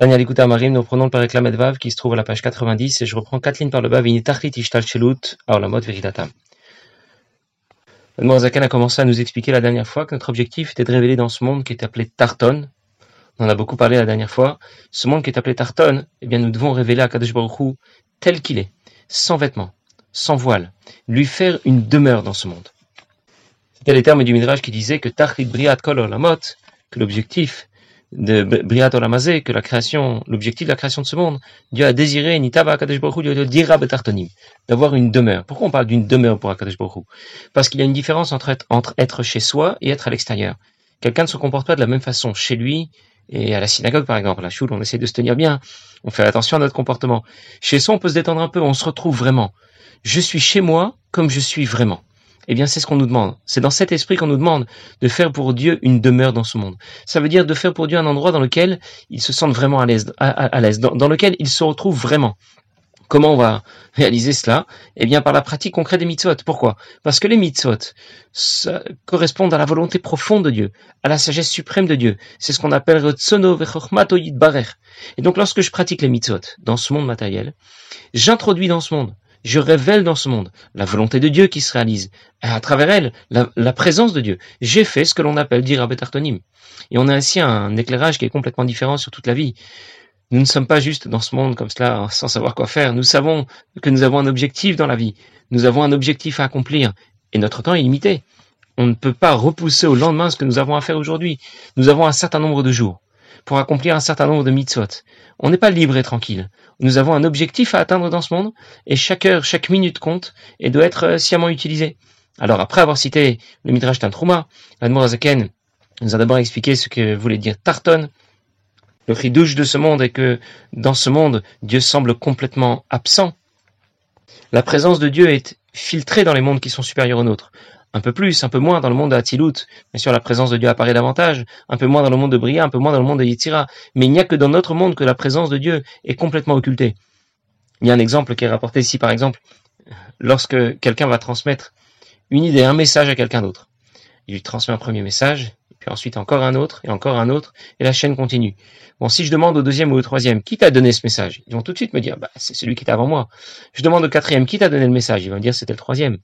Daniel écoute Marim, nous prenons le Paraklam Vav qui se trouve à la page 90 et je reprends quatre lignes par le bas. Vinitachlit ishtal shelut aolamot veritatam. Zakan a commencé à nous expliquer la dernière fois que notre objectif était de révéler dans ce monde qui est appelé Tarton. On en a beaucoup parlé la dernière fois. Ce monde qui est appelé Tarton, eh bien, nous devons révéler à Kadosh Baruch tel qu'il est, sans vêtements, sans voile, lui faire une demeure dans ce monde. C'était les termes du Midrash qui disait que Tachlit Briat Kol Olamot, que l'objectif de Briat Olamazé, que la création, l'objectif de la création de ce monde, Dieu a désiré, Nitaba Akadosh Baruch Dieu dira d'avoir une demeure. Pourquoi on parle d'une demeure pour Akadosh Baruch Parce qu'il y a une différence entre être, entre être chez soi et être à l'extérieur. Quelqu'un ne se comporte pas de la même façon chez lui et à la synagogue, par exemple. À la choule, on essaie de se tenir bien, on fait attention à notre comportement. Chez soi, on peut se détendre un peu, on se retrouve vraiment. Je suis chez moi comme je suis vraiment. Eh bien, c'est ce qu'on nous demande. C'est dans cet esprit qu'on nous demande de faire pour Dieu une demeure dans ce monde. Ça veut dire de faire pour Dieu un endroit dans lequel il se sente vraiment à l'aise, dans, lequel il se retrouve vraiment. Comment on va réaliser cela Eh bien, par la pratique concrète des mitzvot. Pourquoi? Parce que les mitzvot correspondent à la volonté profonde de Dieu, à la sagesse suprême de Dieu. C'est ce qu'on appelle barer. Et donc, lorsque je pratique les mitzvot dans ce monde matériel, j'introduis dans ce monde je révèle dans ce monde la volonté de Dieu qui se réalise, à travers elle, la, présence de Dieu. J'ai fait ce que l'on appelle dire Artonim. Et on a ainsi un éclairage qui est complètement différent sur toute la vie. Nous ne sommes pas juste dans ce monde comme cela, sans savoir quoi faire. Nous savons que nous avons un objectif dans la vie. Nous avons un objectif à accomplir. Et notre temps est limité. On ne peut pas repousser au lendemain ce que nous avons à faire aujourd'hui. Nous avons un certain nombre de jours pour accomplir un certain nombre de mitzvot. On n'est pas libre et tranquille. Nous avons un objectif à atteindre dans ce monde, et chaque heure, chaque minute compte, et doit être euh, sciemment utilisée. Alors, après avoir cité le Midrash Tantruma, Admorazaken nous a d'abord expliqué ce que voulait dire Tarton. Le ridouche de ce monde est que, dans ce monde, Dieu semble complètement absent. La présence de Dieu est filtrée dans les mondes qui sont supérieurs aux nôtres un peu plus, un peu moins dans le monde de. Bien sûr, la présence de Dieu apparaît davantage, un peu moins dans le monde de Bria, un peu moins dans le monde de Yitzira. Mais il n'y a que dans notre monde que la présence de Dieu est complètement occultée. Il y a un exemple qui est rapporté ici, par exemple, lorsque quelqu'un va transmettre une idée, un message à quelqu'un d'autre. Il lui transmet un premier message, puis ensuite encore un autre, et encore un autre, et la chaîne continue. Bon, si je demande au deuxième ou au troisième, qui t'a donné ce message? Ils vont tout de suite me dire, bah, c'est celui qui était avant moi. Je demande au quatrième, qui t'a donné le message? Ils vont me dire, c'était le troisième.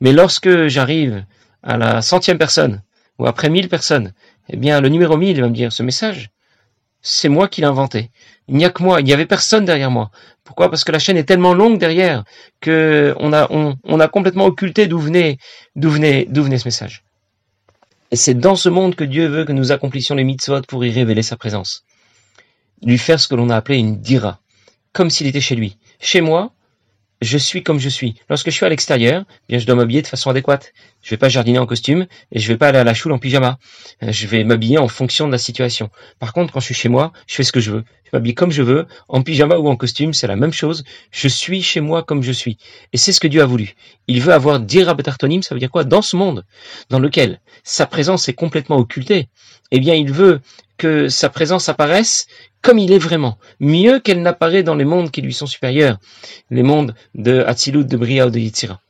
Mais lorsque j'arrive à la centième personne, ou après mille personnes, eh bien, le numéro mille va me dire, ce message, c'est moi qui l'ai inventé. Il n'y a que moi, il n'y avait personne derrière moi. Pourquoi? Parce que la chaîne est tellement longue derrière que on a, complètement occulté d'où venait, d'où venait, d'où venait ce message. Et c'est dans ce monde que Dieu veut que nous accomplissions les mitzvot pour y révéler sa présence. Lui faire ce que l'on a appelé une dira, comme s'il était chez lui. Chez moi, je suis comme je suis. Lorsque je suis à l'extérieur, eh bien je dois m'habiller de façon adéquate. Je vais pas jardiner en costume et je vais pas aller à la choule en pyjama. Euh, je vais m'habiller en fonction de la situation. Par contre, quand je suis chez moi, je fais ce que je veux. Je m'habille comme je veux, en pyjama ou en costume, c'est la même chose. Je suis chez moi comme je suis. Et c'est ce que Dieu a voulu. Il veut avoir dira betartonim, ça veut dire quoi? Dans ce monde dans lequel sa présence est complètement occultée, eh bien il veut que sa présence apparaisse comme il est vraiment, mieux qu'elle n'apparaît dans les mondes qui lui sont supérieurs, les mondes de Hatzilut, de Bria ou de Yitzira.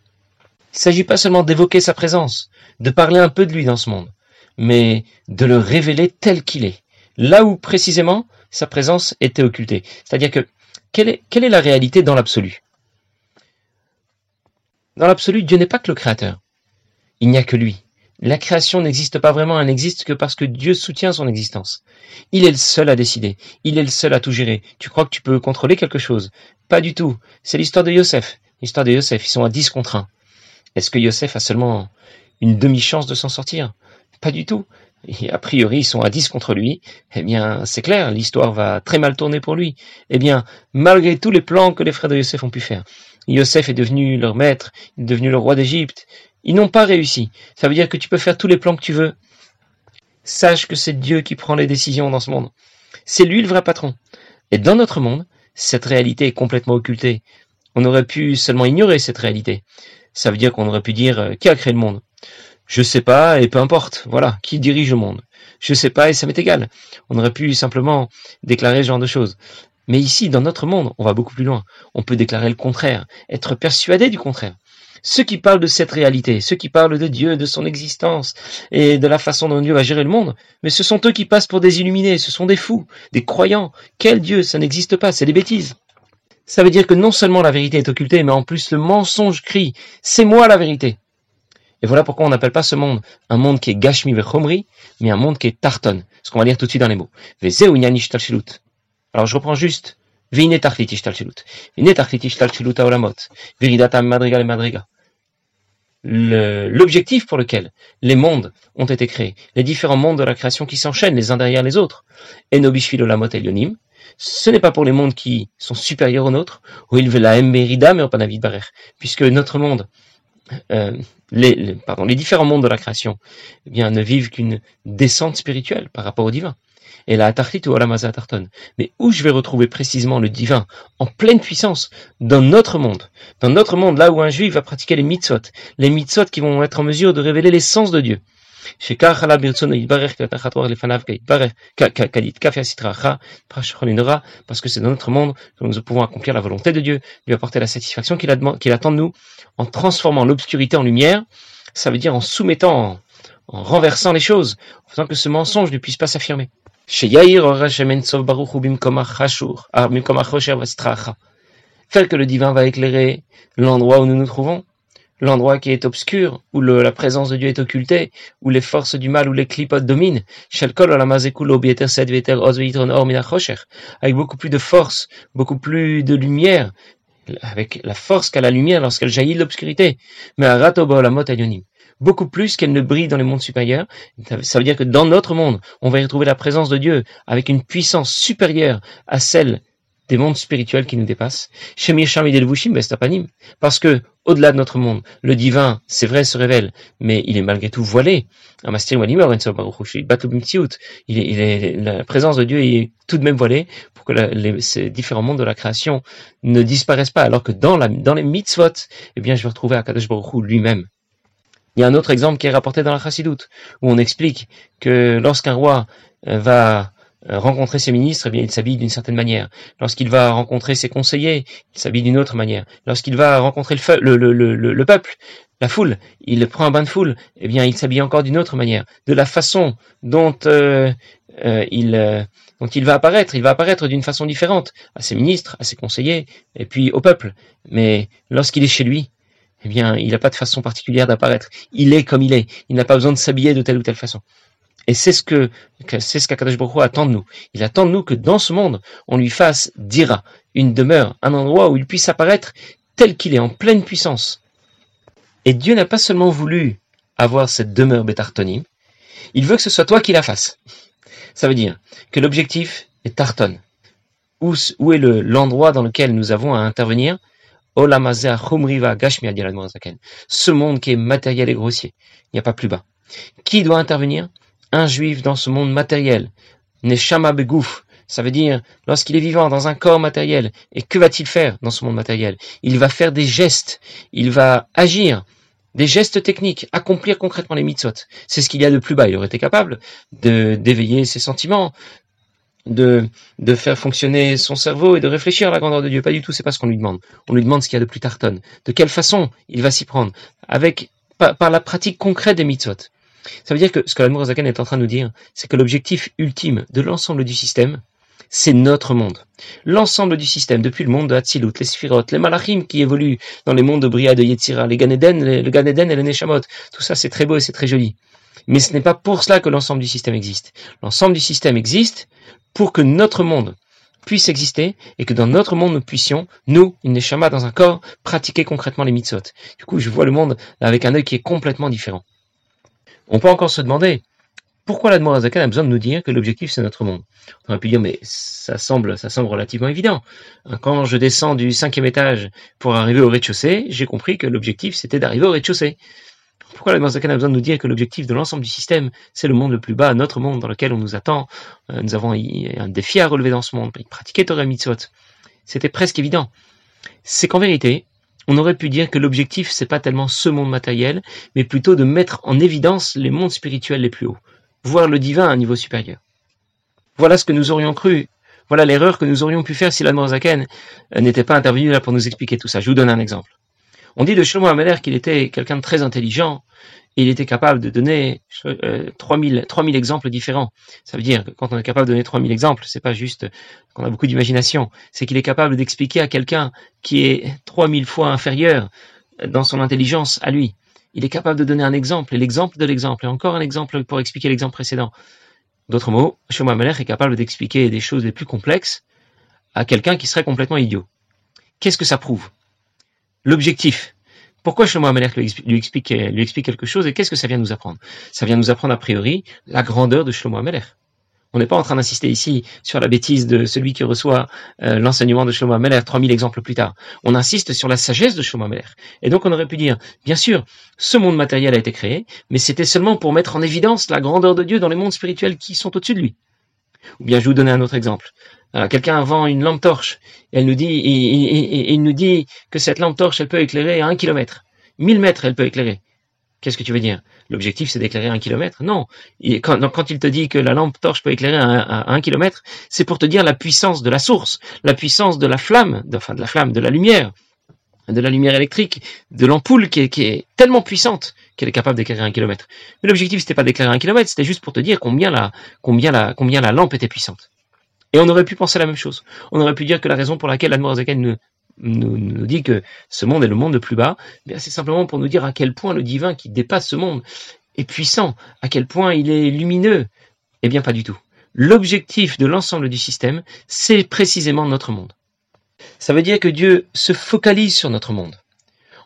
Il ne s'agit pas seulement d'évoquer sa présence, de parler un peu de lui dans ce monde, mais de le révéler tel qu'il est, là où précisément sa présence était occultée. C'est-à-dire que quelle est, la réalité dans l'absolu? Dans l'absolu, Dieu n'est pas que le Créateur. Il n'y a que lui. La création n'existe pas vraiment, elle n'existe que parce que Dieu soutient son existence. Il est le seul à décider, il est le seul à tout gérer. Tu crois que tu peux contrôler quelque chose? Pas du tout. C'est l'histoire de Yosef. L'histoire de Yosef, ils sont à 10 contre 1. Est-ce que Yosef a seulement une demi-chance de s'en sortir? Pas du tout. A priori, ils sont à 10 contre lui. Eh bien, c'est clair, l'histoire va très mal tourner pour lui. Eh bien, malgré tous les plans que les frères de Yosef ont pu faire, Yosef est devenu leur maître, il est devenu le roi d'Égypte, ils n'ont pas réussi. Ça veut dire que tu peux faire tous les plans que tu veux. Sache que c'est Dieu qui prend les décisions dans ce monde. C'est lui le vrai patron. Et dans notre monde, cette réalité est complètement occultée. On aurait pu seulement ignorer cette réalité. Ça veut dire qu'on aurait pu dire euh, qui a créé le monde? Je sais pas et peu importe. Voilà, qui dirige le monde? Je sais pas et ça m'est égal. On aurait pu simplement déclarer ce genre de choses. Mais ici, dans notre monde, on va beaucoup plus loin. On peut déclarer le contraire, être persuadé du contraire. Ceux qui parlent de cette réalité, ceux qui parlent de Dieu, de son existence et de la façon dont Dieu va gérer le monde, mais ce sont eux qui passent pour des illuminés, ce sont des fous, des croyants. Quel Dieu? Ça n'existe pas, c'est des bêtises. Ça veut dire que non seulement la vérité est occultée, mais en plus le mensonge crie C'est moi la vérité. Et voilà pourquoi on n'appelle pas ce monde un monde qui est Gashmi Vechomri, mais un monde qui est Tarton. Ce qu'on va lire tout de suite dans les mots. Alors je reprends juste. L'objectif pour lequel les mondes ont été créés, les différents mondes de la création qui s'enchaînent les uns derrière les autres, ce n'est pas pour les mondes qui sont supérieurs aux nôtres, où il veut la merida, mais puisque notre monde, euh, les, différents mondes de la création, eh bien, ne vivent qu'une descente spirituelle par rapport au divin et la Atartit ou la Tarton. Mais où je vais retrouver précisément le divin en pleine puissance dans notre monde, dans notre monde là où un juif va pratiquer les mitzvot, les mitzvot qui vont être en mesure de révéler l'essence de Dieu. Parce que c'est dans notre monde que nous pouvons accomplir la volonté de Dieu, lui apporter la satisfaction qu'il attend de nous, en transformant l'obscurité en lumière, ça veut dire en soumettant, en renversant les choses, en faisant que ce mensonge ne puisse pas s'affirmer. Ah, Faire que le divin va éclairer l'endroit où nous nous trouvons, l'endroit qui est obscur, où la présence de Dieu est occultée, où les forces du mal ou les clipotes dominent, avec beaucoup plus de force, beaucoup plus de lumière, avec la force qu'a la lumière lorsqu'elle jaillit de l'obscurité. Mais beaucoup plus qu'elle ne brille dans les mondes supérieurs. Ça veut dire que dans notre monde, on va y retrouver la présence de Dieu avec une puissance supérieure à celle des mondes spirituels qui nous dépassent. Parce que, au-delà de notre monde, le divin, c'est vrai, se révèle, mais il est malgré tout voilé. Il est, la présence de Dieu est tout de même voilée pour que les, ces différents mondes de la création ne disparaissent pas, alors que dans, la, dans les mitzvot, eh bien, je vais retrouver Akadosh Baruch lui-même. Il y a un autre exemple qui est rapporté dans la Chassidoute, où on explique que lorsqu'un roi euh, va rencontrer ses ministres, eh bien, il s'habille d'une certaine manière. Lorsqu'il va rencontrer ses conseillers, il s'habille d'une autre manière. Lorsqu'il va rencontrer le, le, le, le, peuple, la foule, il prend un bain de foule, eh bien, il s'habille encore d'une autre manière. De la façon dont euh, il dont il va apparaître, il va apparaître d'une façon différente à ses ministres, à ses conseillers, et puis au peuple. Mais lorsqu'il est chez lui, eh bien, il n'a pas de façon particulière d'apparaître. Il est comme il est. Il n'a pas besoin de s'habiller de telle ou telle façon. Et c'est ce que, c'est ce attend de nous. Il attend de nous que dans ce monde, on lui fasse dira, une demeure, un endroit où il puisse apparaître tel qu'il est, en pleine puissance. Et Dieu n'a pas seulement voulu avoir cette demeure bétartonim, il veut que ce soit toi qui la fasses. Ça veut dire que l'objectif est tarton. Où, où est l'endroit dans lequel nous avons à intervenir? Ce monde qui est matériel et grossier, il n'y a pas plus bas. Qui doit intervenir? Un juif dans ce monde matériel. Neshama begouf, ça veut dire lorsqu'il est vivant dans un corps matériel. Et que va-t-il faire dans ce monde matériel? Il va faire des gestes, il va agir, des gestes techniques, accomplir concrètement les mitzvot. C'est ce qu'il y a de plus bas. Il aurait été capable d'éveiller ses sentiments, de, faire fonctionner son cerveau et de réfléchir à la grandeur de Dieu. Pas du tout, c'est pas ce qu'on lui demande. On lui demande ce qu'il y a de plus tartonne. De quelle façon il va s'y prendre avec par, la pratique concrète des mitzvot. Ça veut dire que ce que l'Admorazakan est en train de nous dire, c'est que l'objectif ultime de l'ensemble du système, c'est notre monde. L'ensemble du système, depuis le monde de Hatzilut, les Sphirot, les Malachim qui évoluent dans les mondes de Bria, de Yetzira, les Ganeden, le Ganeden et les Neshamot, tout ça c'est très beau et c'est très joli. Mais ce n'est pas pour cela que l'ensemble du système existe. L'ensemble du système existe pour que notre monde puisse exister et que dans notre monde nous puissions, nous, une neshama dans un corps, pratiquer concrètement les mitzvot. Du coup, je vois le monde avec un œil qui est complètement différent. On peut encore se demander pourquoi l'Admorazakan a besoin de nous dire que l'objectif c'est notre monde? On aurait pu dire mais ça semble, ça semble relativement évident. Quand je descends du cinquième étage pour arriver au rez-de-chaussée, j'ai compris que l'objectif c'était d'arriver au rez-de-chaussée. Pourquoi la Zakan a besoin de nous dire que l'objectif de l'ensemble du système, c'est le monde le plus bas, notre monde dans lequel on nous attend? Euh, Nous avons un défi à relever dans ce monde, pratiquer Torah Mitzvot. C'était presque évident. C'est qu'en vérité, on aurait pu dire que l'objectif, c'est pas tellement ce monde matériel, mais plutôt de mettre en évidence les mondes spirituels les plus hauts, voir le divin à un niveau supérieur. Voilà ce que nous aurions cru. Voilà l'erreur que nous aurions pu faire si la Zaken euh, n'était pas intervenue là pour nous expliquer tout ça. Je vous donne un exemple On dit de Shlomo Ameler qu'il était quelqu'un de très intelligent, il était capable de donner euh, 3000, 3000 exemples différents. Ça veut dire que quand on est capable de donner 3000 exemples, c'est pas juste qu'on a beaucoup d'imagination, c'est qu'il est capable d'expliquer à quelqu'un qui est 3000 fois inférieur dans son intelligence à lui. Il est capable de donner un exemple, et l'exemple de l'exemple, et encore un exemple pour expliquer l'exemple précédent. D'autres mots, Shlomo est capable d'expliquer des choses les plus complexes à quelqu'un qui serait complètement idiot. Qu'est-ce que ça prouve? L'objectif. Pourquoi Shlomo Amelech lui explique, lui explique, quelque chose et qu'est-ce que ça vient nous apprendre? Ça vient nous apprendre a priori la grandeur de Shlomo Amelech. On n'est pas en train d'insister ici sur la bêtise de celui qui reçoit euh, l'enseignement de Shlomo Amelech 3000 exemples plus tard. On insiste sur la sagesse de Shlomo Amelech. Et donc on aurait pu dire, bien sûr, ce monde matériel a été créé, mais c'était seulement pour mettre en évidence la grandeur de Dieu dans les mondes spirituels qui sont au-dessus de lui. Ou bien je vais vous donner un autre exemple. Euh, quelqu'un vend une lampe torche, elle nous dit, il nous dit que cette lampe torche, elle peut éclairer à un kilomètre. Mille mètres, elle peut éclairer. Qu'est-ce que tu veux dire? L'objectif, c'est d'éclairer un kilomètre? Non. quand, quand, il te dit que la lampe torche peut éclairer à, un kilomètre, c'est pour te dire la puissance de la source, la puissance de la flamme, enfin de la flamme, de la lumière, de la lumière électrique, de l'ampoule qui, est, tellement puissante qu'elle est capable d'éclairer un kilomètre. Mais l'objectif, c'était pas d'éclairer un kilomètre, c'était juste pour te dire combien la, combien la, combien la lampe était puissante. Et on aurait pu penser la même chose. On aurait pu dire que la raison pour laquelle Admorazaken nous, nous, nous dit que ce monde est le monde le plus bas, c'est simplement pour nous dire à quel point le divin qui dépasse ce monde est puissant, à quel point il est lumineux. Eh bien, pas du tout. L'objectif de l'ensemble du système, c'est précisément notre monde. Ça veut dire que Dieu se focalise sur notre monde.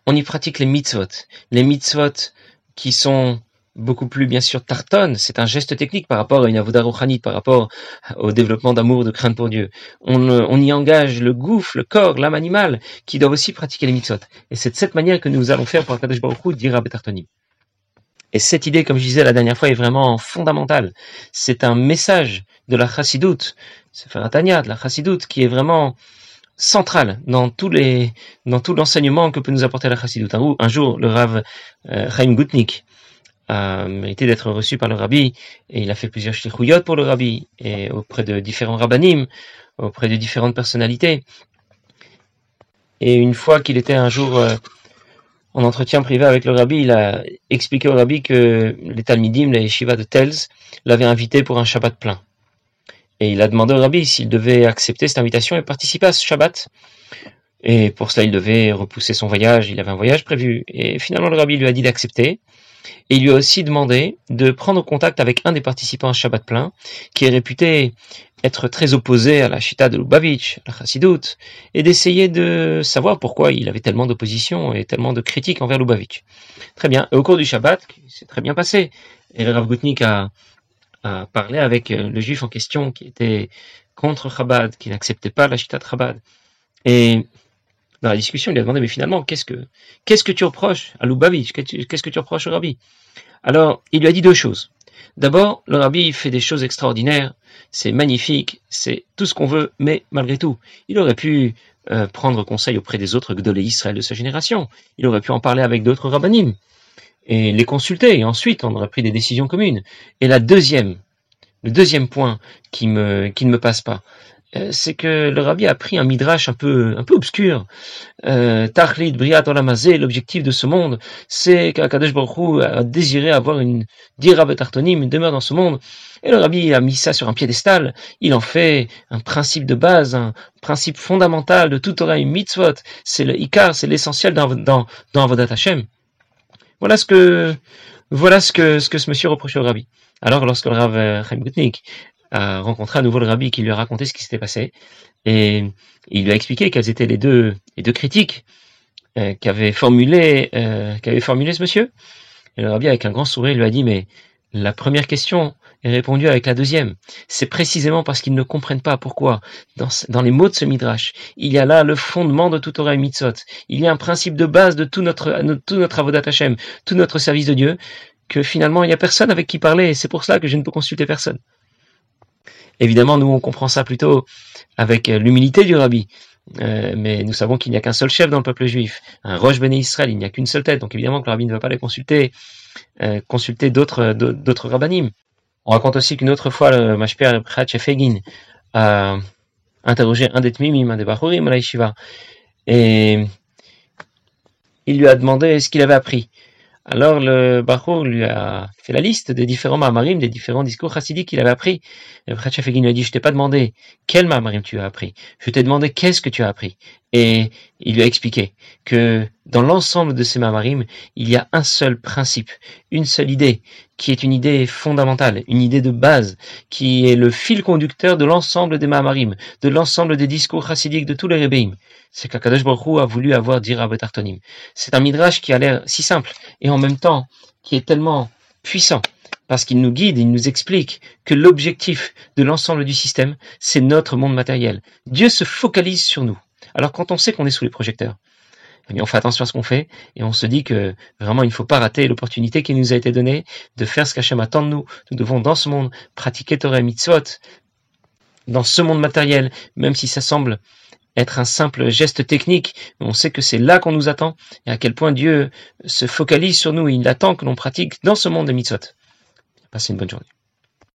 On y pratique les mitzvot. Les mitzvot qui sont beaucoup plus bien sûr tartonne, c'est un geste technique par rapport à une avoda par rapport au développement d'amour, de crainte pour Dieu. On, y engage le gouffre, le corps, l'âme animale, qui doivent aussi pratiquer les mitzvot. Et c'est de cette manière que nous allons faire pour Akadosh Baruch dira Betartoni. Et cette idée, comme je disais la dernière fois, est vraiment fondamentale. C'est un message de la chassidoute, c'est de la chassidoute, qui est vraiment central dans tous les dans tout l'enseignement que peut nous apporter la chassidoute. Un, jour, le Rav euh, Chaim Gutnik, a mérité d'être reçu par le rabbi et il a fait plusieurs shlichuyot pour le rabbi et auprès de différents rabbinim, auprès de différentes personnalités. Et une fois qu'il était un jour euh, en entretien privé avec le rabbi, il a expliqué au rabbi que les Talmidim, les Shiva de Tels, l'avaient invité pour un Shabbat plein. Et il a demandé au rabbi s'il devait accepter cette invitation et participer à ce Shabbat. Et pour cela, il devait repousser son voyage, il avait un voyage prévu. Et finalement, le rabbi lui a dit d'accepter. Et il lui a aussi demandé de prendre contact avec un des participants à Shabbat plein, qui est réputé être très opposé à la Chita de Lubavitch, la Chassidut, et d'essayer de savoir pourquoi il avait tellement d'opposition et tellement de critiques envers Lubavitch. Très bien. Et au cours du Shabbat, c'est très bien passé. Et le Rav a, a, parlé avec le juif en question qui était contre Chabad, qui n'acceptait pas la Chita de Chabad. Et dans la discussion, il lui a demandé, mais finalement, qu'est-ce que, qu'est-ce que tu reproches à Lubavitch? Qu'est-ce que tu reproches au rabbi? Alors, il lui a dit deux choses. D'abord, le rabbi fait des choses extraordinaires, c'est magnifique, c'est tout ce qu'on veut, mais malgré tout, il aurait pu euh, prendre conseil auprès des autres Gdolé Israël de sa génération, il aurait pu en parler avec d'autres rabbinim, et les consulter, et ensuite on aurait pris des décisions communes. Et la deuxième, le deuxième point qui, me, qui ne me passe pas, euh, c'est que le rabbi a pris un midrash un peu, un peu obscur. Euh, Tachlit, Briat, Olamazé, l'objectif de ce monde, c'est qu'Akadosh Baruch a désiré avoir une dira betartonim, une demeure dans ce monde. Et le rabbi a mis ça sur un piédestal. Il en fait un principe de base, un principe fondamental de tout Torah et mitzvot. C'est le ikar, c'est l'essentiel dans, dans, dans Avodat Hashem. Voilà ce que, voilà ce que, ce monsieur reproche au rabbi. Alors, lorsque le Rav Chaim Gutnik a rencontré à nouveau le rabbi qui lui a raconté ce qui s'était passé. Et il lui a expliqué quelles étaient les deux, les deux critiques euh, qu'avait formulé, euh, qu'avait formulé ce monsieur. Le rabbi, avec un grand sourire, lui a dit, mais la première question est répondue avec la deuxième. C'est précisément parce qu'ils ne comprennent pas pourquoi, dans, dans, les mots de ce midrash, il y a là le fondement de tout Torah et Mitzvot. Il y a un principe de base de tout notre, tout notre avodat Hashem, tout notre service de Dieu, que finalement il n'y a personne avec qui parler, et c'est pour cela que je ne peux consulter personne. Évidemment, nous, on comprend ça plutôt avec euh, l'humilité du rabbi. Euh, mais nous savons qu'il n'y a qu'un seul chef dans le peuple juif, un Roche Béné Israël, il n'y a qu'une seule tête, donc évidemment que le rabbi ne va pas aller consulter, euh, consulter d'autres, d'autres rabbinim. On raconte aussi qu'une autre fois, le Mashper Fegin a interrogé un des Tmimim, un des la Et il lui a demandé ce qu'il avait appris. Alors le Bachour lui a fait la liste des différents mamarim, des différents discours chassidiques qu'il avait appris. Le Khatchafegin lui a dit, je t'ai pas demandé quel mamarim tu as appris, je t'ai demandé qu'est-ce que tu as appris. Et il lui a expliqué que dans l'ensemble de ces mamarim, il y a un seul principe, une seule idée, qui est une idée fondamentale, une idée de base, qui est le fil conducteur de l'ensemble des mamarim, de l'ensemble des discours chassidiques de tous les rébéim. C'est qu'Akadosh Baruch a voulu avoir dira Betartonim. C'est un midrash qui a l'air si simple et en même temps qui est tellement puissant parce qu'il nous guide, il nous explique que l'objectif de l'ensemble du système, c'est notre monde matériel. Dieu se focalise sur nous. Alors quand on sait qu'on est sous les projecteurs, eh on fait attention à ce qu'on fait et on se dit que vraiment il ne faut pas rater l'opportunité qui nous a été donnée de faire ce qu'Hachem attend de nous. Nous devons dans ce monde pratiquer Torah Mitzvot, dans ce monde matériel, même si ça semble être un simple geste technique, on sait que c'est là qu'on nous attend et à quel point Dieu se focalise sur nous il attend que l'on pratique dans ce monde de mitzvot. Passez une bonne journée.